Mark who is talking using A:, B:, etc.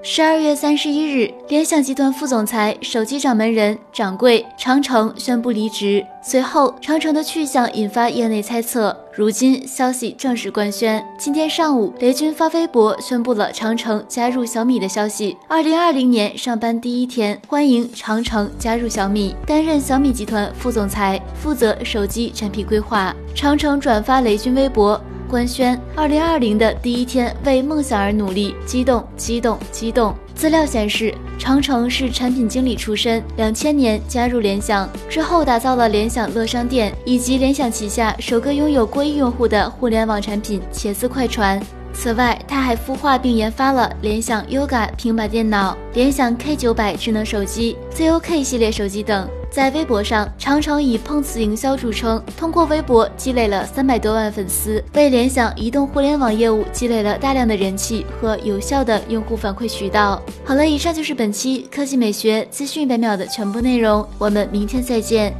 A: 十二月三十一日，联想集团副总裁、手机掌门人、掌柜长城宣布离职。随后，长城的去向引发业内猜测。如今，消息正式官宣。今天上午，雷军发微博宣布了长城加入小米的消息。二零二零年上班第一天，欢迎长城加入小米，担任小米集团副总裁，负责手机产品规划。长城转发雷军微博。官宣，二零二零的第一天为梦想而努力，激动，激动，激动。资料显示，长城是产品经理出身，两千年加入联想之后，打造了联想乐商店以及联想旗下首个拥有过亿用户的互联网产品茄子快传。此外，他还孵化并研发了联想 Yoga 平板电脑、联想 K 九百智能手机、ZOK 系列手机等。在微博上，常常以碰瓷营销著称，通过微博积累了三百多万粉丝，为联想移动互联网业务积累了大量的人气和有效的用户反馈渠道。好了，以上就是本期科技美学资讯百秒的全部内容，我们明天再见。